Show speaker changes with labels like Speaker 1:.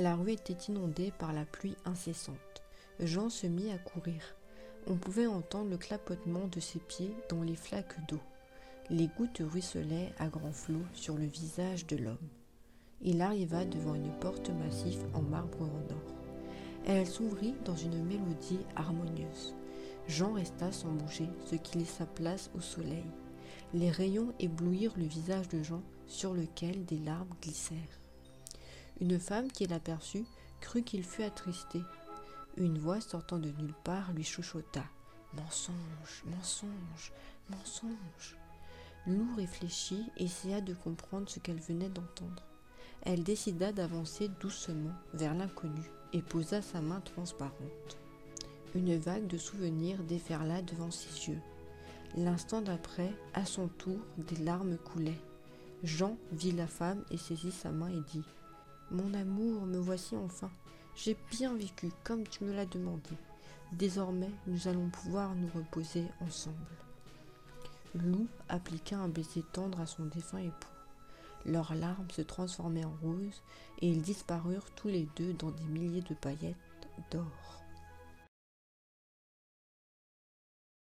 Speaker 1: La rue était inondée par la pluie incessante. Jean se mit à courir. On pouvait entendre le clapotement de ses pieds dans les flaques d'eau. Les gouttes ruisselaient à grands flots sur le visage de l'homme. Il arriva devant une porte massive en marbre en or. Elle s'ouvrit dans une mélodie harmonieuse. Jean resta sans bouger, ce qui laissa place au soleil. Les rayons éblouirent le visage de Jean, sur lequel des larmes glissèrent. Une femme qui l'aperçut crut qu'il fut attristé. Une voix sortant de nulle part lui chuchota. Mensonge, mensonge, mensonge. Lou réfléchit essaya de comprendre ce qu'elle venait d'entendre. Elle décida d'avancer doucement vers l'inconnu et posa sa main transparente. Une vague de souvenirs déferla devant ses yeux. L'instant d'après, à son tour, des larmes coulaient. Jean vit la femme et saisit sa main et dit Mon amour, me voici enfin. J'ai bien vécu comme tu me l'as demandé. Désormais, nous allons pouvoir nous reposer ensemble. Lou appliqua un baiser tendre à son défunt époux. Leurs larmes se transformaient en roses et ils disparurent tous les deux dans des milliers de paillettes d'or.